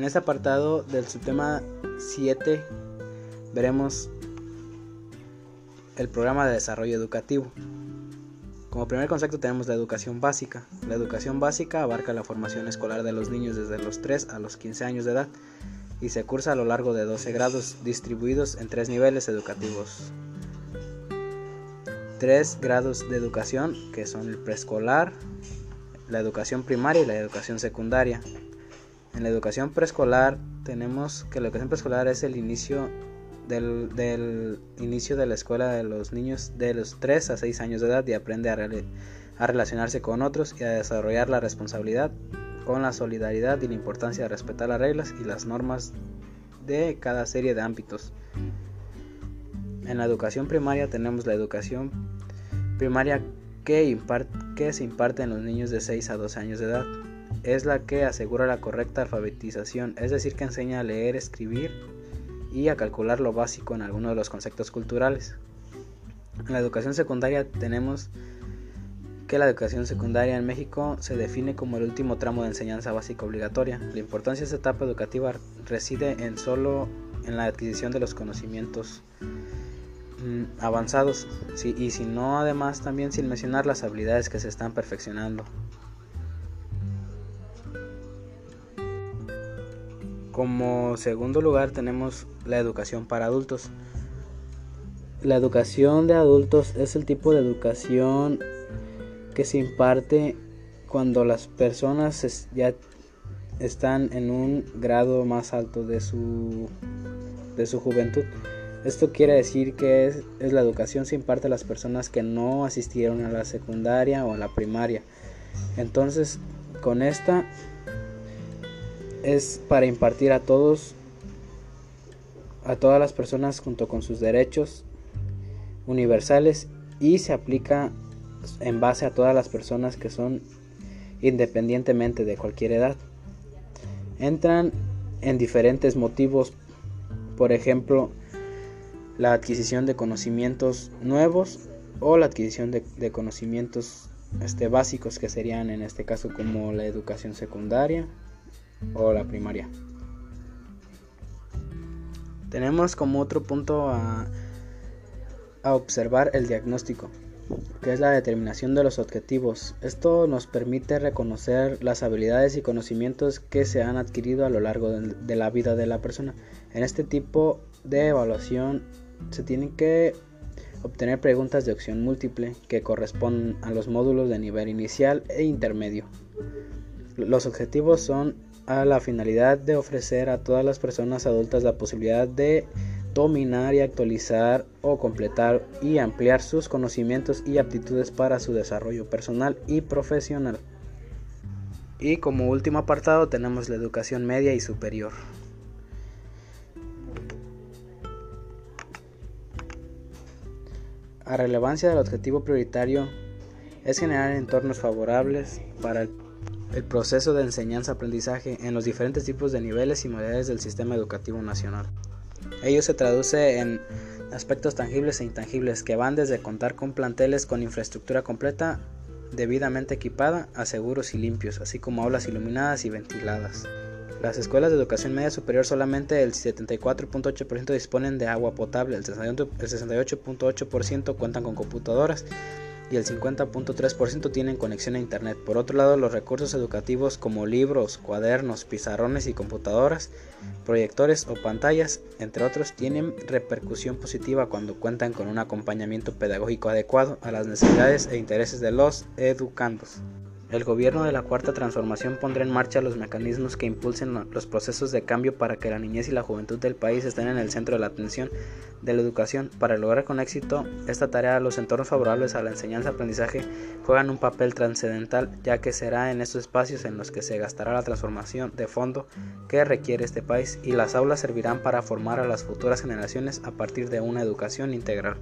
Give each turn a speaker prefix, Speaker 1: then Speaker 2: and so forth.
Speaker 1: este apartado del subtema 7 veremos el programa de desarrollo educativo. Como primer concepto tenemos la educación básica. La educación básica abarca la formación escolar de los niños desde los 3 a los 15 años de edad y se cursa a lo largo de 12 grados distribuidos en tres niveles educativos. Tres grados de educación que son el preescolar, la educación primaria y la educación secundaria. En la educación preescolar tenemos que la educación preescolar es el inicio del, inicio de la escuela de los niños de los 3 a 6 años de edad y aprende a, a relacionarse con otros y a desarrollar la responsabilidad con la solidaridad y la importancia de respetar las reglas y las normas de cada serie de ámbitos. En la educación primaria tenemos la educación primaria que, que se imparte en los niños de 6 a 12 años de edad. Es la que asegura la correcta alfabetización, es decir, que enseña a leer, escribir y a calcular lo básico en algunos de los conceptos culturales. En la educación secundaria tenemos que la educación secundaria en México se define como el último tramo de enseñanza básica obligatoria. La importancia de esta etapa educativa reside en solo en la adquisición de los conocimientos mm, avanzados y si no además también sin mencionar las habilidades que se están perfeccionando. Como segundo lugar tenemos la educación para adultos. La educación de adultos es el tipo de educación que se imparte cuando las personas ya están en un grado más alto de su, de su juventud. Esto quiere decir que es, la educación se imparte a las personas que no asistieron a la secundaria o a la primaria. Entonces, con esta es para impartir a todos, a todas las personas junto con sus derechos universales y se aplica en base a todas las personas que son independientemente de cualquier edad. Entran en diferentes motivos, por ejemplo, la adquisición de conocimientos nuevos o la adquisición de, conocimientos este, básicos que serían en este caso como la educación secundaria o la primaria. Tenemos como otro punto a observar el diagnóstico que es la determinación de los objetivos. Esto nos permite reconocer las habilidades y conocimientos que se han adquirido a lo largo de, la vida de la persona. En este tipo de evaluación se tienen que obtener preguntas de opción múltiple que corresponden a los módulos de nivel inicial e intermedio. Los objetivos son a la finalidad de ofrecer a todas las personas adultas la posibilidad de dominar y actualizar o completar y ampliar sus conocimientos y aptitudes para su desarrollo personal y profesional. Y como último apartado tenemos la educación media y superior. A relevancia del objetivo prioritario es generar entornos favorables para el, el proceso de enseñanza-aprendizaje en los diferentes tipos de niveles y modalidades del sistema educativo nacional. Ello se traduce en aspectos tangibles e intangibles que van desde contar con planteles con infraestructura completa, debidamente equipada, a seguros y limpios, así como aulas iluminadas y ventiladas. Las escuelas de educación media superior solamente el 74.8% disponen de agua potable, el 68.8% cuentan con computadoras y el 50.3% tienen conexión a Internet. Por otro lado, los recursos educativos como libros, cuadernos, pizarrones y computadoras, proyectores o pantallas, entre otros, tienen repercusión positiva cuando cuentan con un acompañamiento pedagógico adecuado a las necesidades e intereses de los educandos. El gobierno de la Cuarta Transformación pondrá en marcha los mecanismos que impulsen los procesos de cambio para que la niñez y la juventud del país estén en el centro de la atención de la educación. Para lograr con éxito esta tarea, los entornos favorables a la enseñanza-aprendizaje juegan un papel trascendental, ya que será en estos espacios en los que se gastará la transformación de fondo que requiere este país y las aulas servirán para formar a las futuras generaciones a partir de una educación integral.